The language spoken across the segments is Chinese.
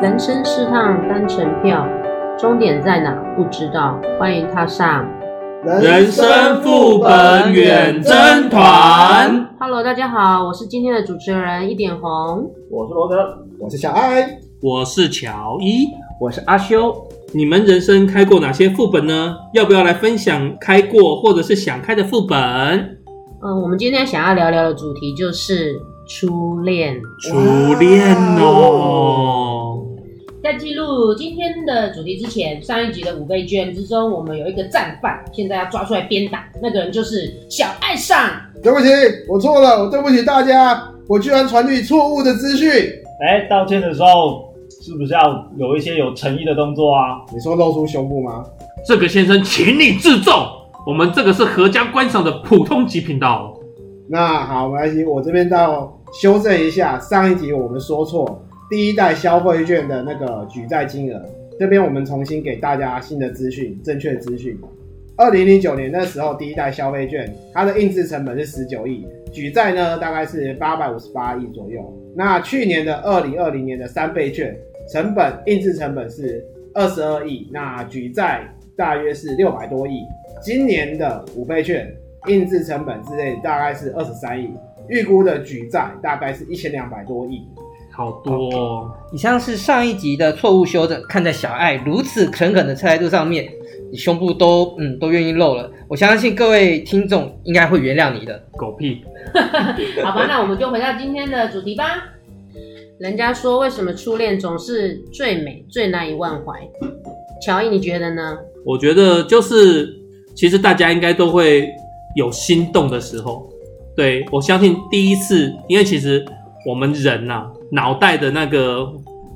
人生是趟单程票，终点在哪不知道。欢迎踏上人生副本远征团。Hello，大家好，我是今天的主持人一点红，我是罗德，我是小爱，我是乔伊，我是阿修。你们人生开过哪些副本呢？要不要来分享开过或者是想开的副本？嗯，我们今天想要聊聊的主题就是初恋。初恋哦。在记录今天的主题之前，上一集的五倍券之中，我们有一个战犯，现在要抓出来鞭打，那个人就是小爱上。对不起，我错了，我对不起大家，我居然传递错误的资讯。哎，道歉的时候是不是要有一些有诚意的动作啊？你说露出胸部吗？这个先生，请你自重，我们这个是合家观赏的普通级频道。那好，没关系，我这边到修正一下，上一集我们说错。第一代消费券的那个举债金额，这边我们重新给大家新的资讯，正确资讯。二零零九年那时候，第一代消费券它的印制成本是十九亿，举债呢大概是八百五十八亿左右。那去年的二零二零年的三倍券，成本印制成本是二十二亿，那举债大约是六百多亿。今年的五倍券印制成本之类大概是二十三亿，预估的举债大概是一千两百多亿。好多哦。以上是上一集的错误修正。看在小爱如此诚恳的态度上面，你胸部都嗯都愿意露了，我相信各位听众应该会原谅你的。狗屁。好吧，那我们就回到今天的主题吧。人家说，为什么初恋总是最美、最难以忘怀？乔伊，你觉得呢？我觉得就是，其实大家应该都会有心动的时候。对，我相信第一次，因为其实我们人呐、啊。脑袋的那个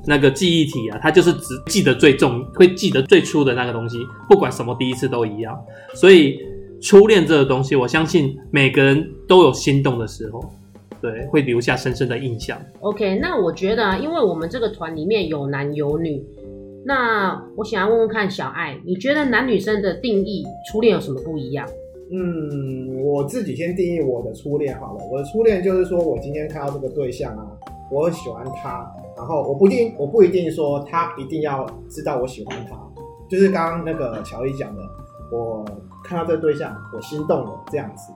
那个记忆体啊，它就是只记得最重，会记得最初的那个东西，不管什么第一次都一样。所以初恋这个东西，我相信每个人都有心动的时候，对，会留下深深的印象。OK，那我觉得啊，因为我们这个团里面有男有女，那我想要问问看小爱，你觉得男女生的定义初恋有什么不一样？嗯，我自己先定义我的初恋好了。我的初恋就是说我今天看到这个对象啊。我很喜欢他，然后我不一定，我不一定说他一定要知道我喜欢他，就是刚刚那个乔伊讲的，我看到这个对象，我心动了这样子。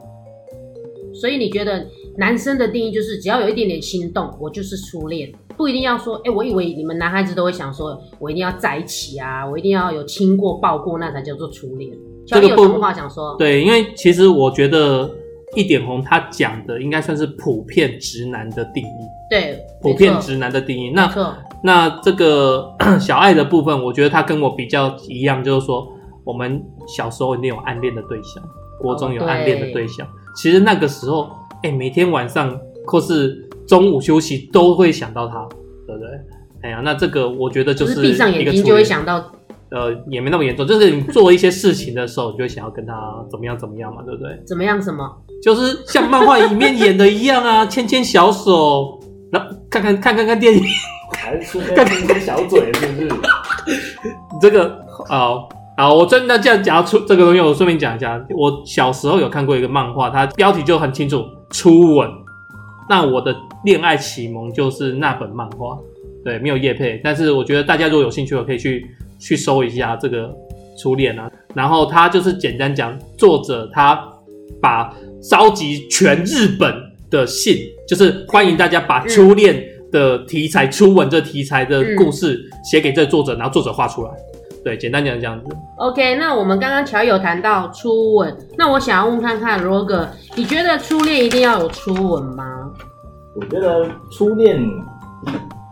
所以你觉得男生的定义就是只要有一点点心动，我就是初恋，不一定要说，哎、欸，我以为你们男孩子都会想说，我一定要在一起啊，我一定要有亲过、抱过，那才叫做初恋。乔伊有什么话想说？对，因为其实我觉得。一点红，他讲的应该算是普遍直男的定义。对，普遍直男的定义。那那这个 小爱的部分，我觉得他跟我比较一样，就是说我们小时候一定有暗恋的对象，国中有暗恋的对象。哦、其实那个时候，哎、欸，每天晚上或是中午休息都会想到他，对不对？哎呀，那这个我觉得就是闭上眼睛就会想到。呃，也没那么严重，就是你做一些事情的时候，你就会想要跟他怎么样怎么样嘛，对不对？怎么样？什么？就是像漫画里面演的一样啊，牵牵小手，然后看看看看看电影，还是出牵牵小嘴，是不是？这个好好，我真的这样讲出这个东西，我顺便讲一下，我小时候有看过一个漫画，它标题就很清楚，初吻。那我的恋爱启蒙就是那本漫画，对，没有叶配，但是我觉得大家如果有兴趣，我可以去。去搜一下这个初恋啊，然后他就是简单讲，作者他把召集全日本的信，就是欢迎大家把初恋的题材、嗯、初吻这题材的故事写给这作者，然后作者画出来。对，简单讲这样子。OK，那我们刚刚乔有谈到初吻，那我想要问看看罗哥，你觉得初恋一定要有初吻吗？我觉得初恋，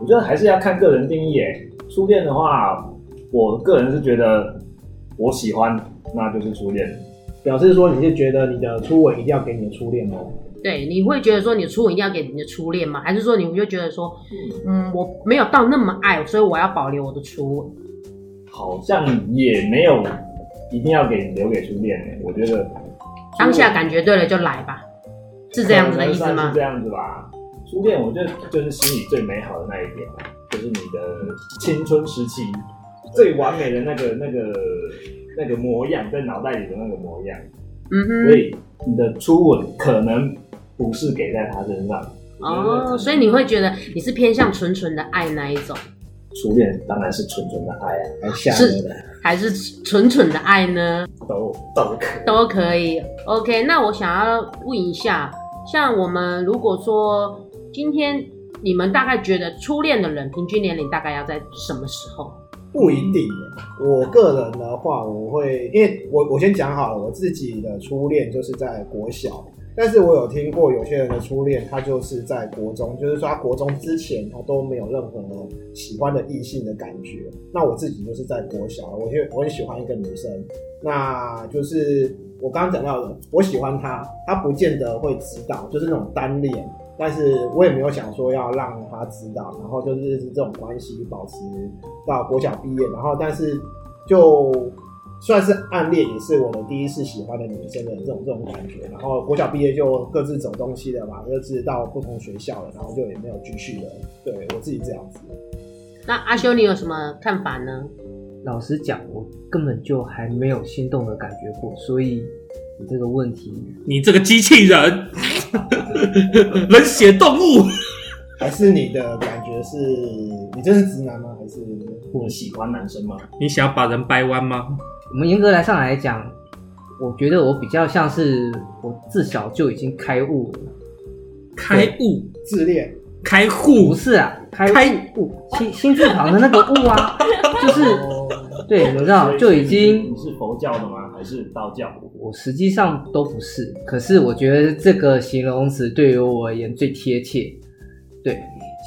我觉得还是要看个人定义诶。初恋的话。我个人是觉得我喜欢，那就是初恋。表示说你是觉得你的初吻一定要给你的初恋哦？对，你会觉得说你的初吻一定要给你的初恋吗？还是说你就觉得说，嗯，我没有到那么爱，所以我要保留我的初吻？好像也没有一定要给你留给初恋诶。我觉得当下感觉对了就来吧，是这样子的意思吗？是这样子吧。初恋我觉得就是心里最美好的那一点，就是你的青春时期。最完美的那个、那个、那个模样，在脑袋里的那个模样，嗯哼，所以你的初吻可能不是给在他身上。哦，所以你会觉得你是偏向纯纯的爱那一种？初恋当然是纯纯的爱啊，还下是的，还是纯纯的爱呢？都都可以。都可以。OK，那我想要问一下，像我们如果说今天你们大概觉得初恋的人平均年龄大概要在什么时候？不一定。我个人的话，我会因为我我先讲好了，我自己的初恋就是在国小。但是我有听过有些人的初恋，他就是在国中，就是说他国中之前他都没有任何喜欢的异性的感觉。那我自己就是在国小，我就我很喜欢一个女生，那就是我刚刚讲到的，我喜欢她，她不见得会知道，就是那种单恋，但是我也没有想说要让他知道，然后就是这种关系保持到国小毕业，然后但是就。算是暗恋，也是我的第一次喜欢的女生的这种这种感觉。然后国小毕业就各自走东西了嘛，各自到不同学校了，然后就也没有继续了。对，我自己这样子。那阿修，你有什么看法呢？老实讲，我根本就还没有心动的感觉过，所以你这个问题，你这个机器人，冷血动物，还是你的感觉是你真是直男吗？还是你喜欢男生吗？你想要把人掰弯吗？我们严格来上来讲，我觉得我比较像是我自小就已经开悟了。开悟？自恋？开户？不是啊，开悟，心心字旁的那个悟啊，就是对，你知道就已经。你是佛教的吗？还是道教？我实际上都不是，可是我觉得这个形容词对于我而言最贴切。对，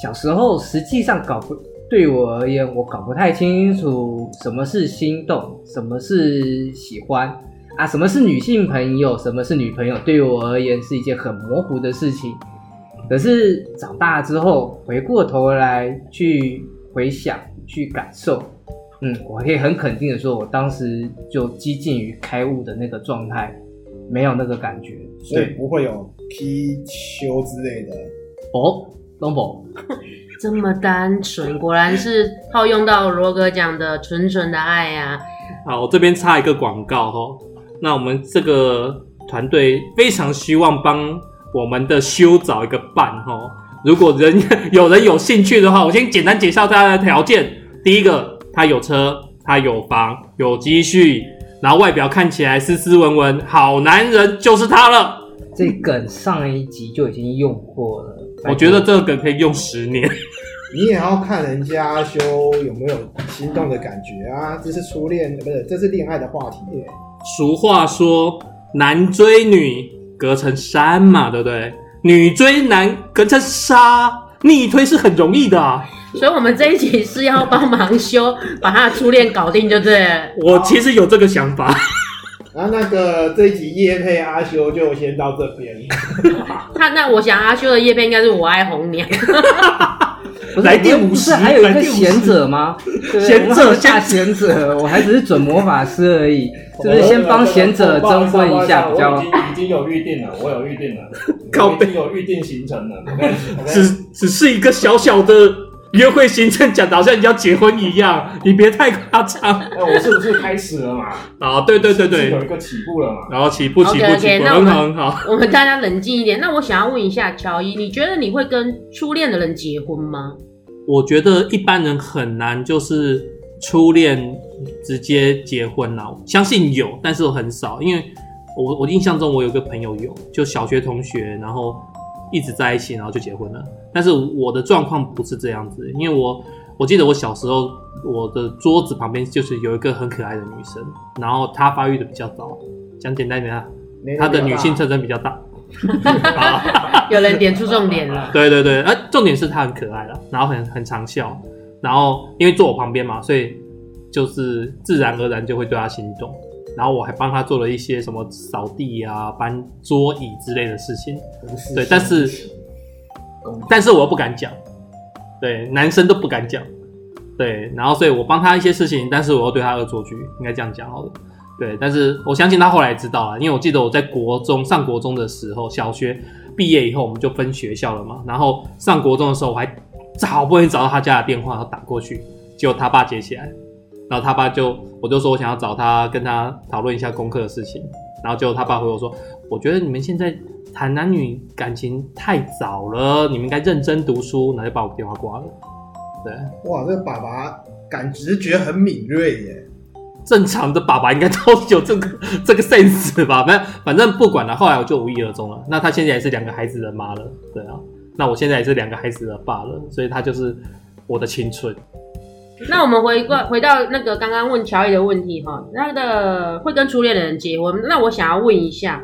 小时候实际上搞不。对我而言，我搞不太清楚什么是心动，什么是喜欢啊，什么是女性朋友，什么是女朋友。对于我而言是一件很模糊的事情。可是长大之后，回过头来去回想、去感受，嗯，我可以很肯定的说，我当时就接近于开悟的那个状态，没有那个感觉，所以不会有踢球之类的哦，东宝。这么单纯，果然是套用到罗哥讲的纯纯的爱呀、啊。好，我这边插一个广告哦。那我们这个团队非常希望帮我们的修找一个伴哦。如果人 有人有兴趣的话，我先简单介绍大家的条件。第一个，他有车，他有房，有积蓄，然后外表看起来斯斯文文，好男人就是他了。这梗上一集就已经用过了。我觉得这个梗可以用十年。你也要看人家阿修有没有心动的感觉啊！这是初恋，不是，这是恋爱的话题。俗话说，男追女隔层山嘛，对不对？女追男隔层纱，逆推是很容易的啊。所以，我们这一集是要帮忙修，把他的初恋搞定，就对了。我其实有这个想法。然后那个这一集叶配阿修就先到这边。他那我想阿修的叶配应该是我爱红娘。来电五十，不是还有一个贤者吗？贤者下贤者，我还只是准魔法师而已，是不是先帮贤者征婚一下比较？我已经已经有预定了，我有预定了，我已经有预定行程了。只只是一个小小的。约会行程讲的好像你要结婚一样，你别太夸张。那我是不是开始了嘛？啊，对对对对，有一个起步了嘛？然后起步起步起步，那很好很好。我们大家冷静一点。那我想要问一下乔伊，你觉得你会跟初恋的人结婚吗？我觉得一般人很难，就是初恋直接结婚了。相信有，但是很少，因为我我印象中我有个朋友有，就小学同学，然后。一直在一起，然后就结婚了。但是我的状况不是这样子，因为我我记得我小时候，我的桌子旁边就是有一个很可爱的女生，然后她发育的比较早，讲简单一点啊，她的女性特征比较大。有人点出重点了。对 对对，呃，重点是他很可爱了，然后很很常笑，然后因为坐我旁边嘛，所以就是自然而然就会对他心动。然后我还帮他做了一些什么扫地啊、搬桌椅之类的事情，对，但是但是我又不敢讲，对，男生都不敢讲，对，然后所以我帮他一些事情，但是我又对他恶作剧，应该这样讲好了，对，但是我相信他后来知道了，因为我记得我在国中上国中的时候，小学毕业以后我们就分学校了嘛，然后上国中的时候我还好不容易找到他家的电话，然后打过去，结果他爸接起来。然后他爸就，我就说我想要找他跟他讨论一下功课的事情，然后结果他爸回我说，我觉得你们现在谈男女感情太早了，你们应该认真读书，然后就把我电话挂了。对，哇，这个爸爸感直觉很敏锐耶。正常的爸爸应该都有这个 这个 sense 吧？反正反正不管了，后来我就无疾而终了。那他现在也是两个孩子的妈了，对啊。那我现在也是两个孩子的爸了，所以他就是我的青春。那我们回过回到那个刚刚问乔伊的问题哈，那个会跟初恋的人结婚，那我想要问一下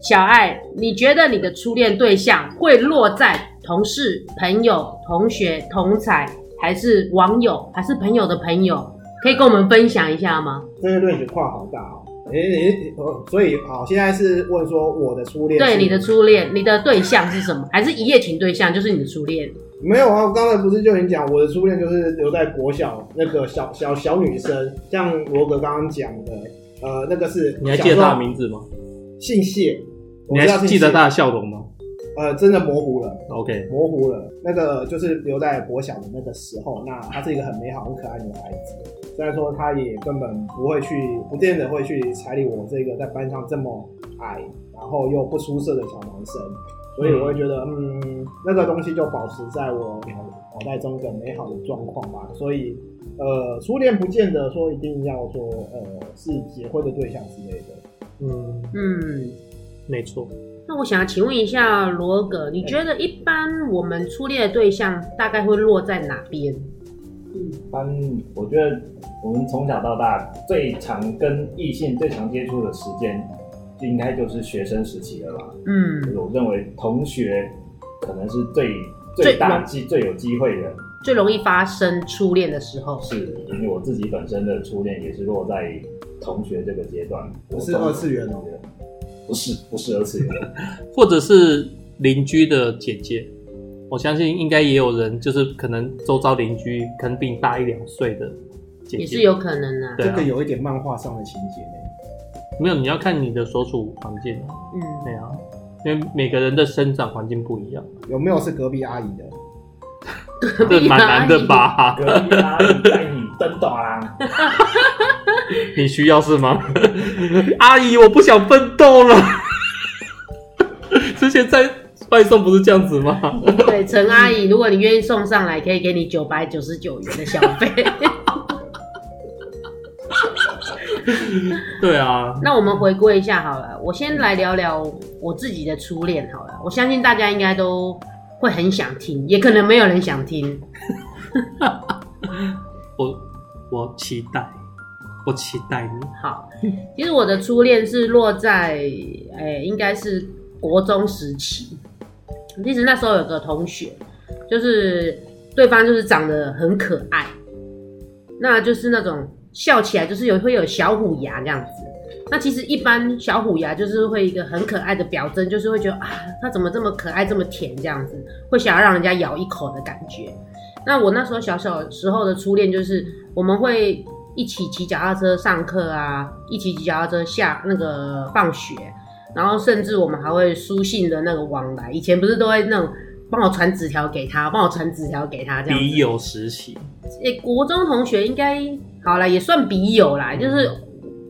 小艾，你觉得你的初恋对象会落在同事、朋友、同学、同才，还是网友，还是朋友的朋友？可以跟我们分享一下吗？这个论点跨好大哦。诶、欸、诶，所以好，现在是问说我的初恋，对你的初恋，你的对象是什么？还是一夜情对象？就是你的初恋？没有啊，我刚才不是就已经讲我的初恋就是留在国小那个小小小女生，像罗格刚刚讲的，呃，那个是你还记得他的名字吗？姓谢，你还记得他的笑容吗？呃，真的模糊了，OK，模糊了。那个就是留在国小的那个时候，那她是一个很美好、很可爱的女孩子。虽然说她也根本不会去，不见得会去彩礼我这个在班上这么矮，然后又不出色的小男生。所以我会觉得，嗯，嗯，那个东西就保持在我脑脑袋中一个美好的状况吧。所以，呃，初恋不见得说一定要说，呃，是结婚的对象之类的。嗯嗯，没错。那我想要请问一下罗格，你觉得一般我们初恋的对象大概会落在哪边？一般我觉得我们从小到大最常跟异性最常接触的时间，就应该就是学生时期了吧？嗯，我认为同学可能是最最大机最有机会的，最容易发生初恋的时候。是因为我自己本身的初恋也是落在同学这个阶段，我是二次元哦。不是不是二次元，或者是邻居的姐姐，我相信应该也有人，就是可能周遭邻居可能比你大一两岁的姐姐，也是有可能啊。这个有一点漫画上的情节呢。没有，你要看你的所处环境。嗯，对啊，因为每个人的生长环境不一样。有没有是隔壁阿姨的？这蛮难的吧？隔壁阿姨带你登短啊。你需要是吗？阿姨，我不想奋斗了。之前在外送不是这样子吗？对，陈阿姨，如果你愿意送上来，可以给你九百九十九元的小费。对啊。那我们回归一下好了，我先来聊聊我自己的初恋好了。我相信大家应该都会很想听，也可能没有人想听。我我期待。我期待你。好，其实我的初恋是落在，诶、应该是国中时期。其实那时候有个同学，就是对方就是长得很可爱，那就是那种笑起来就是有会有小虎牙这样子。那其实一般小虎牙就是会一个很可爱的表征，就是会觉得啊，他怎么这么可爱，这么甜这样子，会想要让人家咬一口的感觉。那我那时候小小时候的初恋就是我们会。一起骑脚踏车上课啊，一起骑脚踏车下那个放学，然后甚至我们还会书信的那个往来。以前不是都会那种帮我传纸条给他，帮我传纸条给他这样。笔友时期，诶、欸，国中同学应该好啦，也算笔友啦，就是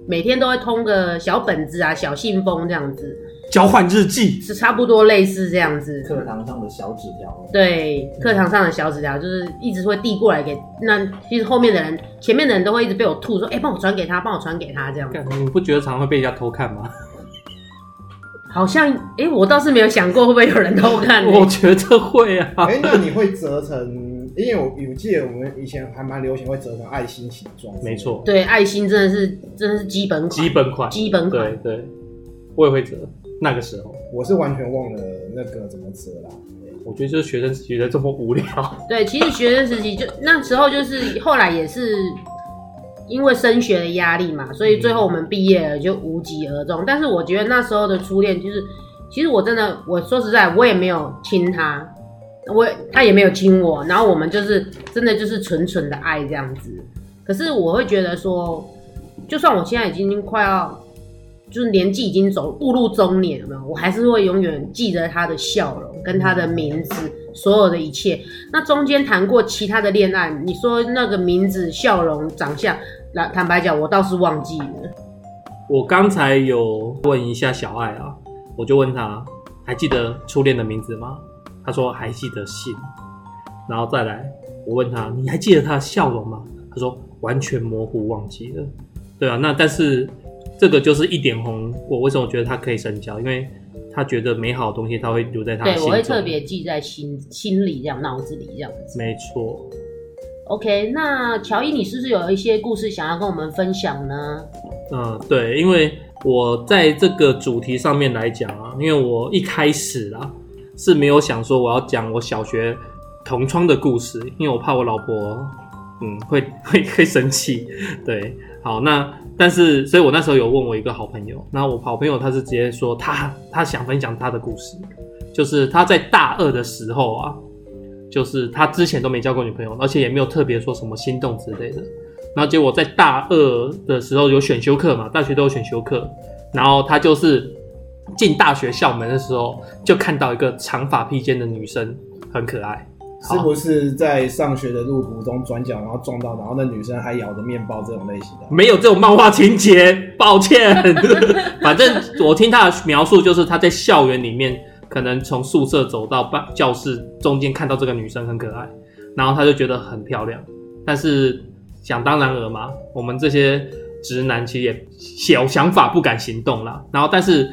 每天都会通个小本子啊，小信封这样子。交换日记是差不多类似这样子，课堂上的小纸条。对，课堂上的小纸条就是一直会递过来给那，其实后面的人、前面的人都会一直被我吐说：“哎、欸，帮我传给他，帮我传给他。”这样。你不觉得常常会被人家偷看吗？好像，哎、欸，我倒是没有想过会不会有人偷看、欸。我觉得会啊。哎、欸，那你会折成？因为我有记得我们以前还蛮流行会折成爱心形状。没错。对，爱心真的是真的是基本款。基本款。基本款。对对，我也会折。那个时候，我是完全忘了那个怎么折啦。我觉得就是学生时期的这么无聊。对，其实学生时期就那时候就是后来也是因为升学的压力嘛，所以最后我们毕业了就无疾而终。但是我觉得那时候的初恋就是，其实我真的我说实在，我也没有亲他，我他也没有亲我，然后我们就是真的就是纯纯的爱这样子。可是我会觉得说，就算我现在已经快要。就是年纪已经走步入中年了，我还是会永远记得他的笑容跟他的名字，所有的一切。那中间谈过其他的恋爱，你说那个名字、笑容、长相，来坦白讲，我倒是忘记了。我刚才有问一下小艾啊，我就问他还记得初恋的名字吗？他说还记得姓，然后再来我问他，你还记得他的笑容吗？他说完全模糊忘记了。对啊，那但是这个就是一点红。我为什么觉得他可以深交？因为他觉得美好的东西他会留在他心里。对，我会特别记在心心里，这样脑子里这样子。没错。OK，那乔伊，你是不是有一些故事想要跟我们分享呢？嗯，对，因为我在这个主题上面来讲啊，因为我一开始啊是没有想说我要讲我小学同窗的故事，因为我怕我老婆嗯会 会会生气。对，好，那但是所以我那时候有问我一个好朋友，那我好朋友他是直接说他他想分享他的故事，就是他在大二的时候啊。就是他之前都没交过女朋友，而且也没有特别说什么心动之类的。然后结果在大二的时候有选修课嘛，大学都有选修课。然后他就是进大学校门的时候，就看到一个长发披肩的女生，很可爱。是不是在上学的路途中转角，然后撞到，然后那女生还咬着面包这种类型的？没有这种漫画情节，抱歉。反正我听他的描述，就是他在校园里面。可能从宿舍走到办教室中间，看到这个女生很可爱，然后他就觉得很漂亮。但是想当然尔嘛，我们这些直男其实也小想法不敢行动啦。然后但是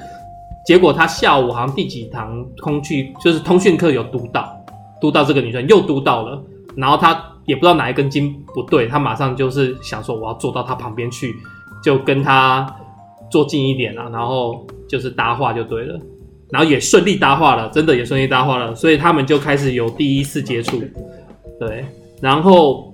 结果他下午好像第几堂空去就是通讯课有读到，嘟到这个女生又嘟到了，然后他也不知道哪一根筋不对，他马上就是想说我要坐到他旁边去，就跟他坐近一点啊，然后就是搭话就对了。然后也顺利搭话了，真的也顺利搭话了，所以他们就开始有第一次接触，对。然后，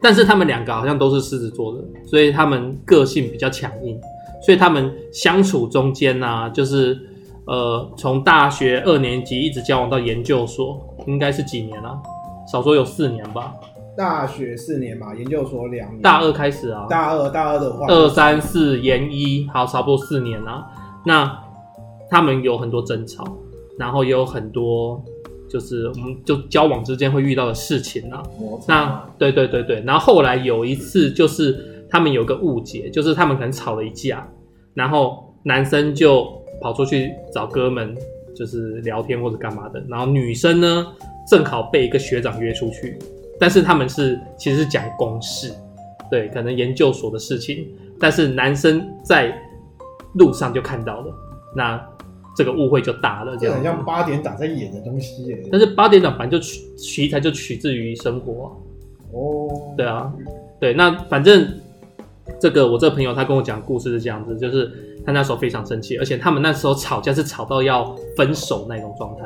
但是他们两个好像都是狮子座的，所以他们个性比较强硬，所以他们相处中间呢、啊，就是呃，从大学二年级一直交往到研究所，应该是几年了、啊？少说有四年吧。大学四年嘛，研究所两年。大二开始啊。大二，大二的话，二三四研一，好，差不多四年啊。那。他们有很多争吵，然后也有很多就是我们就交往之间会遇到的事情啊。那对对对对，然后后来有一次就是他们有个误解，就是他们可能吵了一架，然后男生就跑出去找哥们，就是聊天或者干嘛的，然后女生呢正好被一个学长约出去，但是他们是其实是讲公事，对，可能研究所的事情，但是男生在路上就看到了，那。这个误会就大了，这样。很像八点档在演的东西耶。但是八点档反正就取题材就取自于生活啊。哦。对啊，对，那反正这个我这个朋友他跟我讲故事是这样子，就是他那时候非常生气，而且他们那时候吵架是吵到要分手那种状态。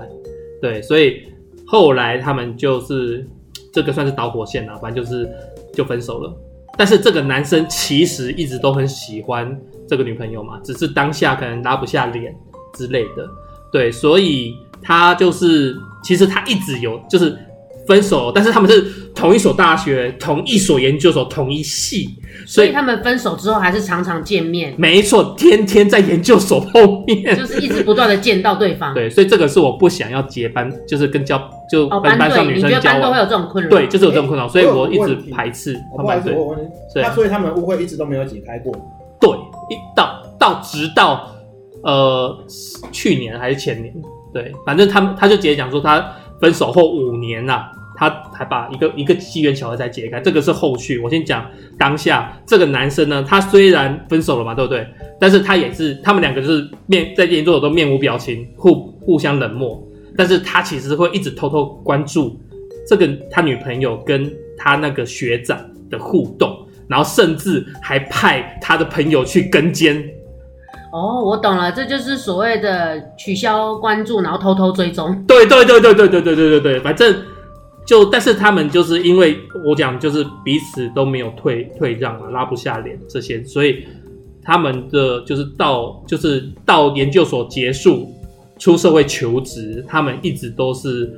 对，所以后来他们就是这个算是导火线了，反正就是就分手了。但是这个男生其实一直都很喜欢这个女朋友嘛，只是当下可能拉不下脸。之类的，对，所以他就是，其实他一直有就是分手，但是他们是同一所大学、同一所研究所、同一系，所以，所以他们分手之后还是常常见面。没错，天天在研究所后面，就是一直不断的见到对方。对，所以这个是我不想要结班，就是跟交就跟班上女生交往。哦、你觉得班都会有这种困扰？对，就是有这种困扰，所以我一直排斥。不好意思，我问你，他所以他们误会一直都没有解开过。对，一到到直到。呃，去年还是前年，对，反正他们他就直接讲说，他分手后五年呐、啊，他还把一个一个机缘巧合才解开，这个是后续。我先讲当下这个男生呢，他虽然分手了嘛，对不对？但是他也是他们两个就是面在研究所都面无表情，互互相冷漠，但是他其实会一直偷偷关注这个他女朋友跟他那个学长的互动，然后甚至还派他的朋友去跟监。哦，我懂了，这就是所谓的取消关注，然后偷偷追踪。对对对对对对对对对对，反正就，但是他们就是因为我讲，就是彼此都没有退退让啊，拉不下脸这些，所以他们的就是到就是到研究所结束，出社会求职，他们一直都是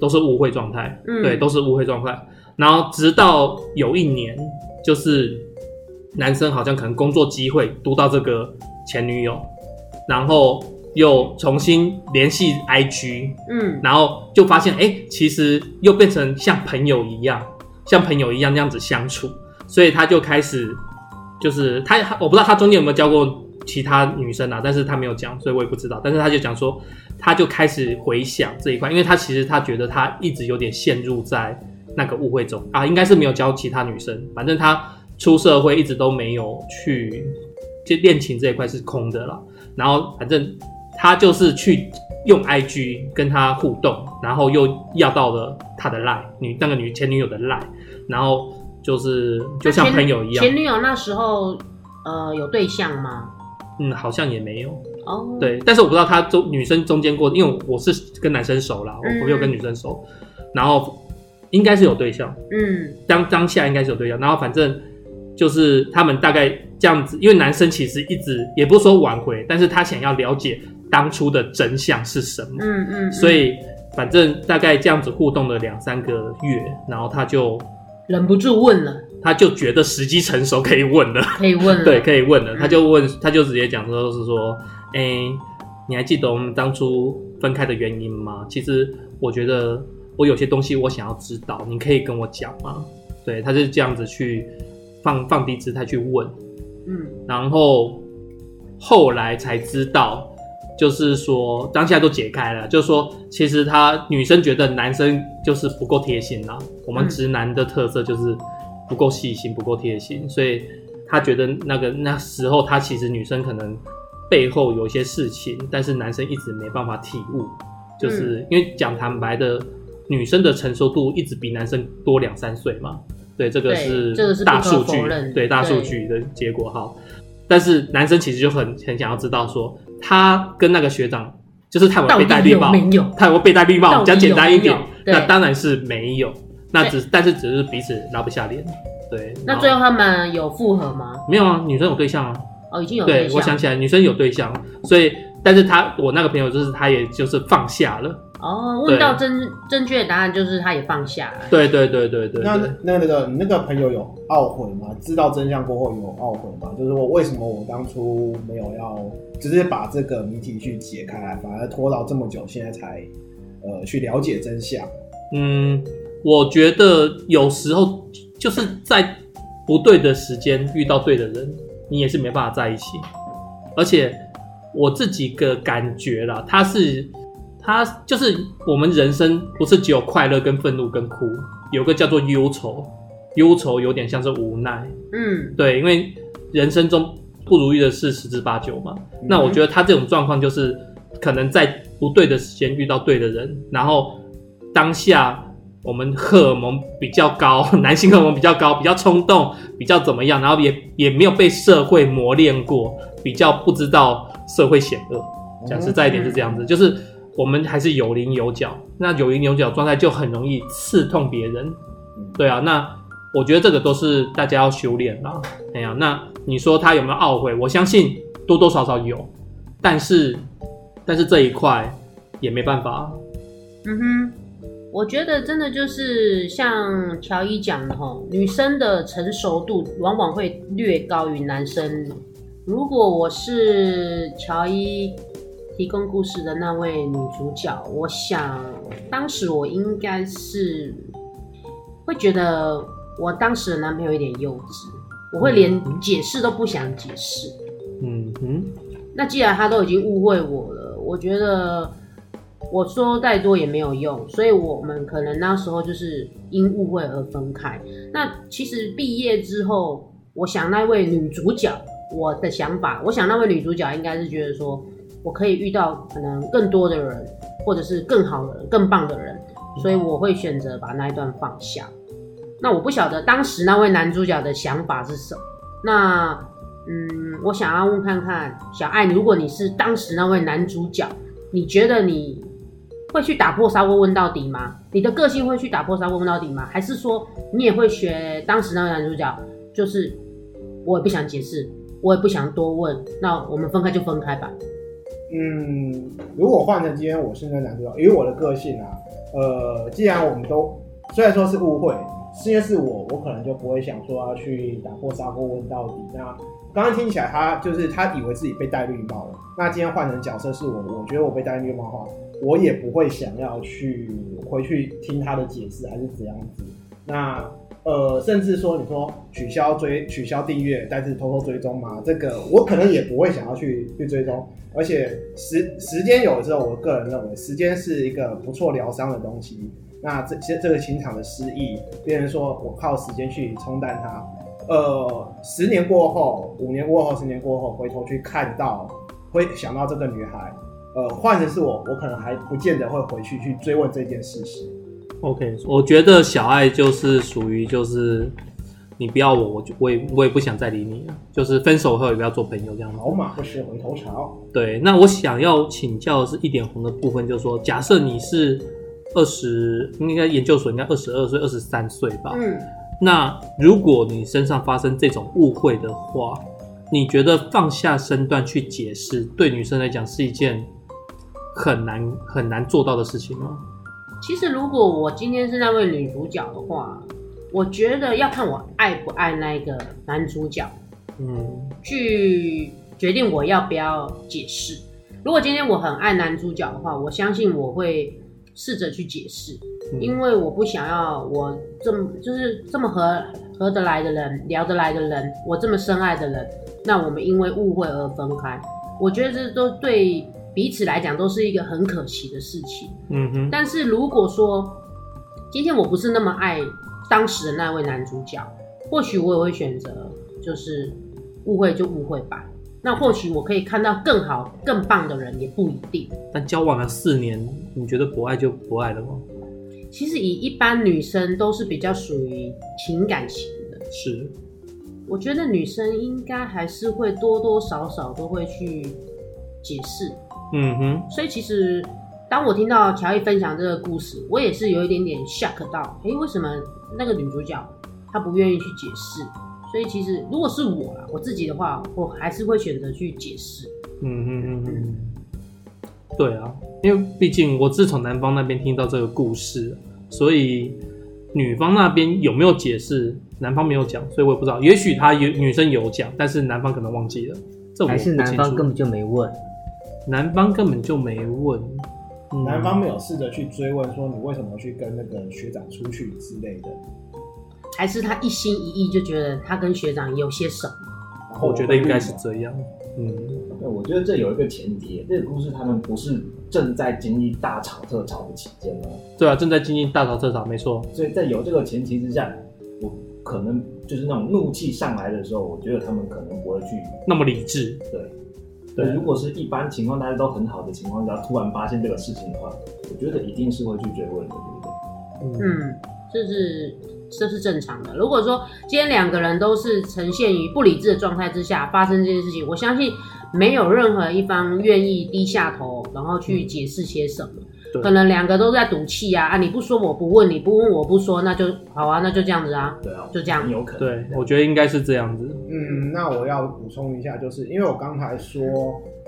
都是误会状态，嗯，对，都是误会状态。然后直到有一年，就是男生好像可能工作机会读到这个。前女友，然后又重新联系 IG，嗯，然后就发现，哎，其实又变成像朋友一样，像朋友一样那样子相处，所以他就开始，就是他，我不知道他中间有没有交过其他女生啊，但是他没有讲，所以我也不知道。但是他就讲说，他就开始回想这一块，因为他其实他觉得他一直有点陷入在那个误会中啊，应该是没有交其他女生，反正他出社会一直都没有去，就恋情这一块是空的了。然后反正他就是去用 IG 跟他互动，然后又要到了他的赖女那个女前女友的赖，然后就是就像朋友一样。前，前女友那时候呃有对象吗？嗯，好像也没有。哦，oh. 对，但是我不知道他中女生中间过，因为我是跟男生熟啦，我没有跟女生熟，嗯、然后应该是有对象，嗯，当当下应该是有对象，然后反正就是他们大概这样子，因为男生其实一直也不是说挽回，但是他想要了解当初的真相是什么，嗯嗯，嗯所以反正大概这样子互动了两三个月，然后他就忍不住问了。他就觉得时机成熟，可以问了，可以问了，对，可以问了。他就问，他就直接讲说，是说，哎、欸，你还记得我们当初分开的原因吗？其实我觉得我有些东西我想要知道，你可以跟我讲吗？对，他就是这样子去放放低姿态去问，嗯，然后后来才知道，就是说当下都解开了，就是说其实他女生觉得男生就是不够贴心啦，我们直男的特色就是。不够细心，不够贴心，所以他觉得那个那时候，他其实女生可能背后有一些事情，但是男生一直没办法体悟，就是因为讲坦白的，女生的成熟度一直比男生多两三岁嘛。对，这个是大数据，对大数据的结果哈。但是男生其实就很很想要知道说，他跟那个学长就是他有没有被戴绿帽，他有没有被戴绿帽？讲简单一点，那当然是没有。那只，但是只是彼此拉不下脸，对。那最后他们有复合吗？没有啊，女生有对象啊。哦，已经有对象。对，我想起来，女生有对象，所以，但是他我那个朋友就是他也就是放下了。哦，问到正正确的答案就是他也放下了。对对对对对。那那那个你那个朋友有懊悔吗？知道真相过后有懊悔吗？就是我为什么我当初没有要直接把这个谜题去解开来，反而拖到这么久，现在才呃去了解真相？嗯。我觉得有时候就是在不对的时间遇到对的人，你也是没办法在一起。而且我自己的感觉啦，他是他就是我们人生不是只有快乐跟愤怒跟哭，有个叫做忧愁，忧愁有点像是无奈。嗯，对，因为人生中不如意的事十之八九嘛。嗯、那我觉得他这种状况就是可能在不对的时间遇到对的人，然后当下。我们荷尔蒙比较高，男性荷尔蒙比较高，比较冲动，比较怎么样？然后也也没有被社会磨练过，比较不知道社会险恶。讲实在一点是这样子，就是我们还是有棱有角，那有棱有角状态就很容易刺痛别人。对啊，那我觉得这个都是大家要修炼啦。哎呀，那你说他有没有懊悔？我相信多多少少有，但是但是这一块也没办法。嗯哼。我觉得真的就是像乔伊讲的吼，女生的成熟度往往会略高于男生。如果我是乔伊提供故事的那位女主角，我想当时我应该是会觉得我当时的男朋友有点幼稚，我会连解释都不想解释。嗯哼，那既然他都已经误会我了，我觉得。我说再多也没有用，所以我们可能那时候就是因误会而分开。那其实毕业之后，我想那位女主角，我的想法，我想那位女主角应该是觉得说，我可以遇到可能更多的人，或者是更好的人、更棒的人，所以我会选择把那一段放下。那我不晓得当时那位男主角的想法是什么。那嗯，我想要问看看小爱，如果你是当时那位男主角，你觉得你？会去打破砂锅问到底吗？你的个性会去打破砂锅问到底吗？还是说你也会学当时那位男主角，就是我也不想解释，我也不想多问，那我们分开就分开吧。嗯，如果换成今天我是那个男主角，因为我的个性啊，呃，既然我们都虽然说是误会，是因为是我，我可能就不会想说要去打破砂锅问到底。那刚刚听起来他就是他以为自己被戴绿帽了。那今天换成角色是我，我觉得我被戴绿帽的话。我也不会想要去回去听他的解释，还是怎样子。那呃，甚至说你说取消追取消订阅，但是偷偷追踪嘛，这个我可能也不会想要去去追踪。而且时时间有的时候，我个人认为时间是一个不错疗伤的东西。那这些这个情场的失意，别人说我靠时间去冲淡它，呃，十年过后，五年过后，十年过后，回头去看到，会想到这个女孩，呃，换的是我，我可能还不见得会回去去追问这件事实。OK，我觉得小爱就是属于就是你不要我，我就我也我也不想再理你了，就是分手后也不要做朋友这样。老马不吃回头草。对，那我想要请教的是一点红的部分，就是说，假设你是二十，应该研究所应该二十二岁、二十三岁吧？嗯。那如果你身上发生这种误会的话，你觉得放下身段去解释，对女生来讲是一件很难很难做到的事情吗？其实，如果我今天是那位女主角的话，我觉得要看我爱不爱那个男主角，嗯，去决定我要不要解释。如果今天我很爱男主角的话，我相信我会试着去解释，嗯，因为我不想要我这么就是这么合合得来的人，聊得来的人，我这么深爱的人，那我们因为误会而分开，我觉得这都对。彼此来讲都是一个很可惜的事情，嗯哼。但是如果说今天我不是那么爱当时的那位男主角，或许我也会选择就是误会就误会吧。那或许我可以看到更好、更棒的人，也不一定。但交往了四年，你觉得不爱就不爱了吗？其实以一般女生都是比较属于情感型的，是。我觉得女生应该还是会多多少少都会去解释。嗯哼，所以其实当我听到乔伊分享这个故事，我也是有一点点 shock 到，诶，为什么那个女主角她不愿意去解释？所以其实如果是我啦，我自己的话，我还是会选择去解释。嗯哼嗯嗯，对啊，因为毕竟我自从男方那边听到这个故事，所以女方那边有没有解释，男方没有讲，所以我也不知道。也许他有女生有讲，但是男方可能忘记了，这我是男方根本就没问。男方根本就没问，嗯、男方没有试着去追问说，你为什么去跟那个学长出去之类的，还是他一心一意就觉得他跟学长有些什么？我，我觉得应该是这样。嗯，我觉得这有一个前提，这个故事他们不是正在经历大吵特吵的期间吗？对啊，正在经历大吵特吵，没错。所以在有这个前提之下，我可能就是那种怒气上来的时候，我觉得他们可能不会去那么理智。对。对，如果是一般情况，大家都很好的情况下，突然发现这个事情的话，我觉得一定是会去追问的，对不对？嗯，这是这是正常的。如果说今天两个人都是呈现于不理智的状态之下发生这件事情，我相信没有任何一方愿意低下头，然后去解释些什么。嗯可能两个都在赌气啊！啊，你不说我不问，你不问我不说，那就好啊，那就这样子啊。对啊，就这样。有可能。对，我觉得应该是这样子。嗯，那我要补充一下，就是因为我刚才说，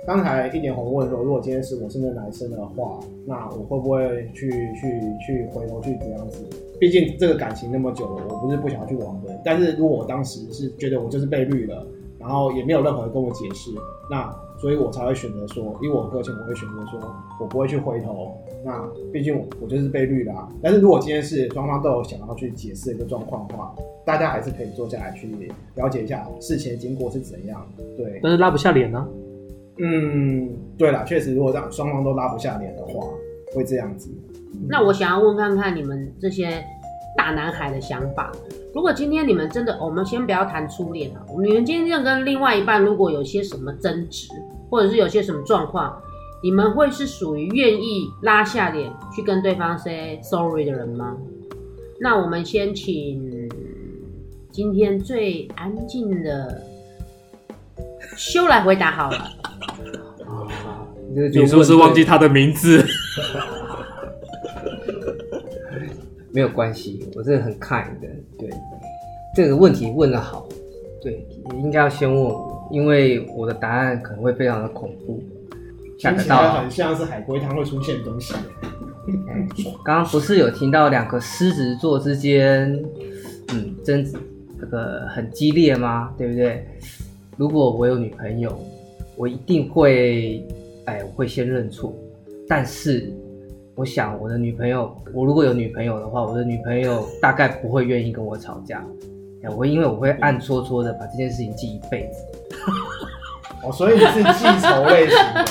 刚才一点红问说，如果今天是我是那个男生的话，那我会不会去去去回头去怎样子？毕竟这个感情那么久了，我不是不想要去挽回，但是如果我当时是觉得我就是被绿了，然后也没有任何人跟我解释，那。所以我才会选择说，以我个性，我会选择说，我不会去回头。那毕竟我我就是被绿的啊。但是如果今天是双方都有想要去解释一个状况的话，大家还是可以坐下来去了解一下事情的经过是怎样。对，但是拉不下脸呢、啊？嗯，对了，确实，如果让双方都拉不下脸的话，会这样子。那我想要问看看你们这些大男孩的想法。如果今天你们真的，我们先不要谈初恋啊，你们今天跟另外一半如果有些什么争执，或者是有些什么状况，你们会是属于愿意拉下脸去跟对方 say sorry 的人吗？那我们先请今天最安静的修来回答好了。你是不是忘记他的名字？没有关系，我真的很 kind 的。对，这个问题问的好，对，你应该要先问我，因为我的答案可能会非常的恐怖。听起来很像是海龟汤会出现的东西。刚刚不是有听到两个狮子座之间，嗯，争执这个很激烈吗？对不对？如果我有女朋友，我一定会，哎，我会先认错，但是我想我的女朋友，我如果有女朋友的话，我的女朋友大概不会愿意跟我吵架。哎我会因为我会暗戳戳的把这件事情记一辈子。哦，所以你是记仇类型的。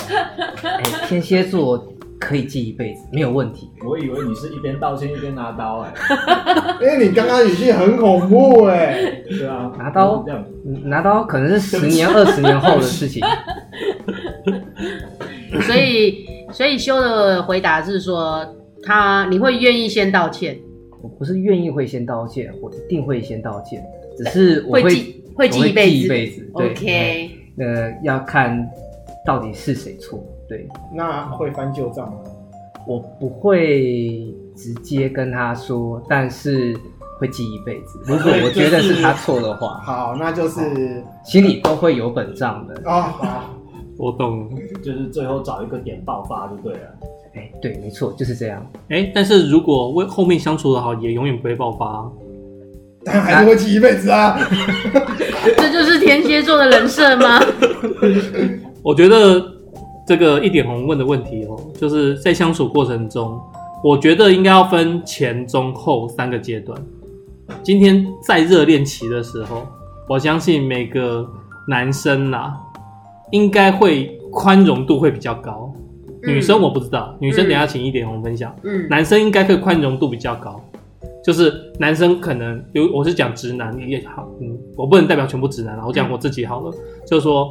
哎，天蝎座可以记一辈子，没有问题。我以为你是一边道歉一边拿刀哎、欸，因为你刚刚语气很恐怖哎、欸。对啊，拿刀这样，拿刀可能是十年、二十年后的事情。所以，所以修的回答是说，他你会愿意先道歉？我不是愿意会先道歉，我一定会先道歉，只是我会，会记会记一辈子。一辈子。对，OK。呃，要看到底是谁错。对，那会翻旧账吗？我不会直接跟他说，但是会记一辈子。如果我觉得是他错的话，好，那就是心里都会有本账的。哦，好。我懂，就是最后找一个点爆发就对了。哎、欸，对，没错，就是这样。哎、欸，但是如果为后面相处的好，也永远不会爆发，但还是会记一辈子啊。这就是天蝎座的人设吗？我觉得这个一点红问的问题哦，就是在相处过程中，我觉得应该要分前、中、后三个阶段。今天在热恋期的时候，我相信每个男生呐、啊。应该会宽容度会比较高，女生我不知道，嗯、女生等下请一点红分享。嗯，男生应该会宽容度比较高，就是男生可能比如，我是讲直男也好，嗯，我不能代表全部直男，我讲我自己好了，嗯、就是说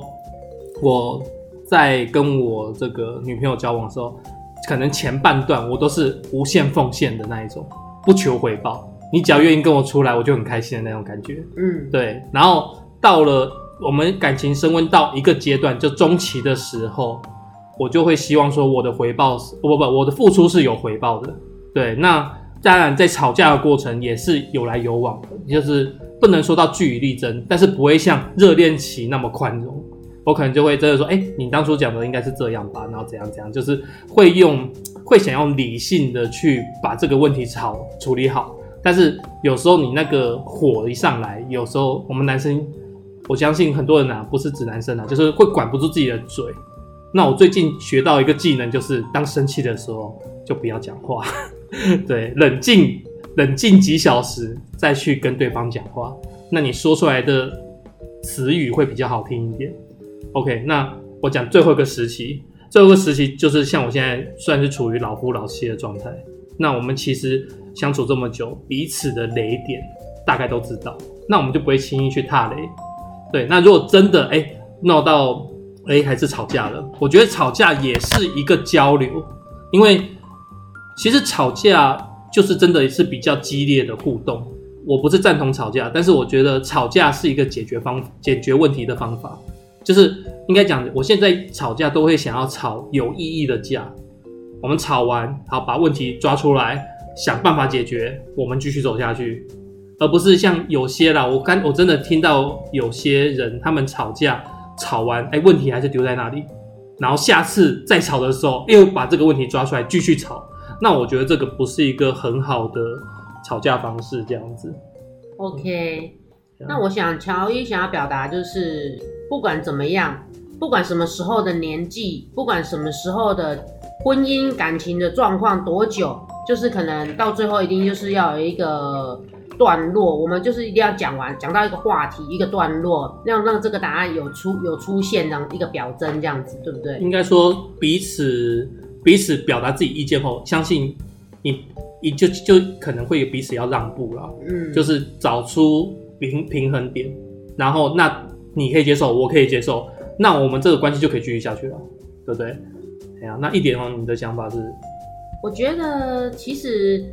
我在跟我这个女朋友交往的时候，可能前半段我都是无限奉献的那一种，不求回报，你只要愿意跟我出来，我就很开心的那种感觉。嗯，对，然后到了。我们感情升温到一个阶段，就中期的时候，我就会希望说，我的回报是不不不，我的付出是有回报的。对，那当然在吵架的过程也是有来有往的，就是不能说到据理力争，但是不会像热恋期那么宽容。我可能就会真的说，哎，你当初讲的应该是这样吧，然后怎样怎样，就是会用会想要理性的去把这个问题吵处理好。但是有时候你那个火一上来，有时候我们男生。我相信很多人啊，不是指男生啊，就是会管不住自己的嘴。那我最近学到一个技能，就是当生气的时候就不要讲话，对，冷静冷静几小时再去跟对方讲话，那你说出来的词语会比较好听一点。OK，那我讲最后一个时期，最后一个时期就是像我现在算是处于老夫老妻的状态。那我们其实相处这么久，彼此的雷点大概都知道，那我们就不会轻易去踏雷。对，那如果真的哎闹到哎还是吵架了，我觉得吵架也是一个交流，因为其实吵架就是真的是比较激烈的互动。我不是赞同吵架，但是我觉得吵架是一个解决方解决问题的方法，就是应该讲，我现在吵架都会想要吵有意义的架。我们吵完，好把问题抓出来，想办法解决，我们继续走下去。而不是像有些啦，我刚我真的听到有些人他们吵架吵完，哎，问题还是丢在那里，然后下次再吵的时候又把这个问题抓出来继续吵，那我觉得这个不是一个很好的吵架方式，这样子。OK，那我想乔伊想要表达就是，不管怎么样，不管什么时候的年纪，不管什么时候的婚姻感情的状况多久，就是可能到最后一定就是要有一个。段落，我们就是一定要讲完，讲到一个话题，一个段落，让让这个答案有出有出现，这样一个表征，这样子，对不对？应该说彼此彼此表达自己意见后，相信你你就就可能会有彼此要让步了，嗯，就是找出平平衡点，然后那你可以接受，我可以接受，那我们这个关系就可以继续下去了，对不对？哎呀，那一点哦，你的想法是？我觉得其实。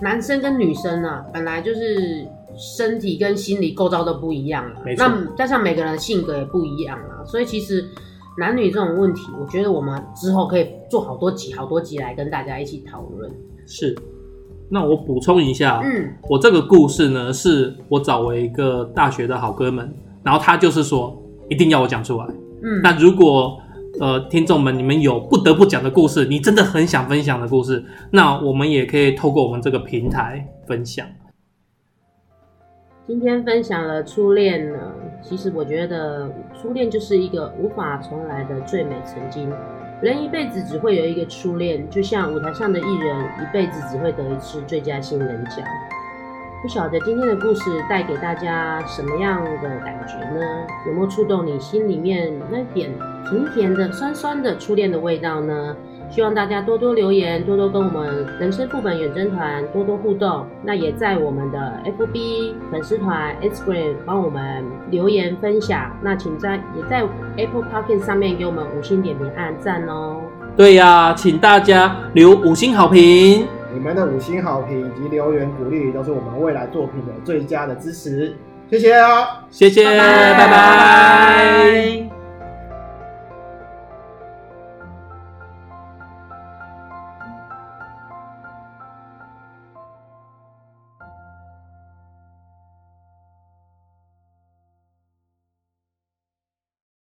男生跟女生啊，本来就是身体跟心理构造都不一样啊。那加上每个人的性格也不一样啊，所以其实男女这种问题，我觉得我们之后可以做好多集、好多集来跟大家一起讨论。是。那我补充一下，嗯，我这个故事呢，是我找我一个大学的好哥们，然后他就是说一定要我讲出来。嗯。那如果呃，听众们，你们有不得不讲的故事，你真的很想分享的故事，那我们也可以透过我们这个平台分享。今天分享了初恋呢，其实我觉得初恋就是一个无法重来的最美曾经。人一辈子只会有一个初恋，就像舞台上的艺人一辈子只会得一次最佳新人奖。不晓得今天的故事带给大家什么样的感觉呢？有没有触动你心里面那点甜甜的、酸酸的初恋的味道呢？希望大家多多留言，多多跟我们人生副本远征团多多互动。那也在我们的 FB 粉丝团、Instagram 帮我们留言分享。那请在也在 Apple Podcast 上面给我们五星点评、按赞哦。对呀、啊，请大家留五星好评。你们的五星好评以及留言鼓励，都是我们未来作品的最佳的支持。谢谢啊，谢谢，拜拜。拜拜。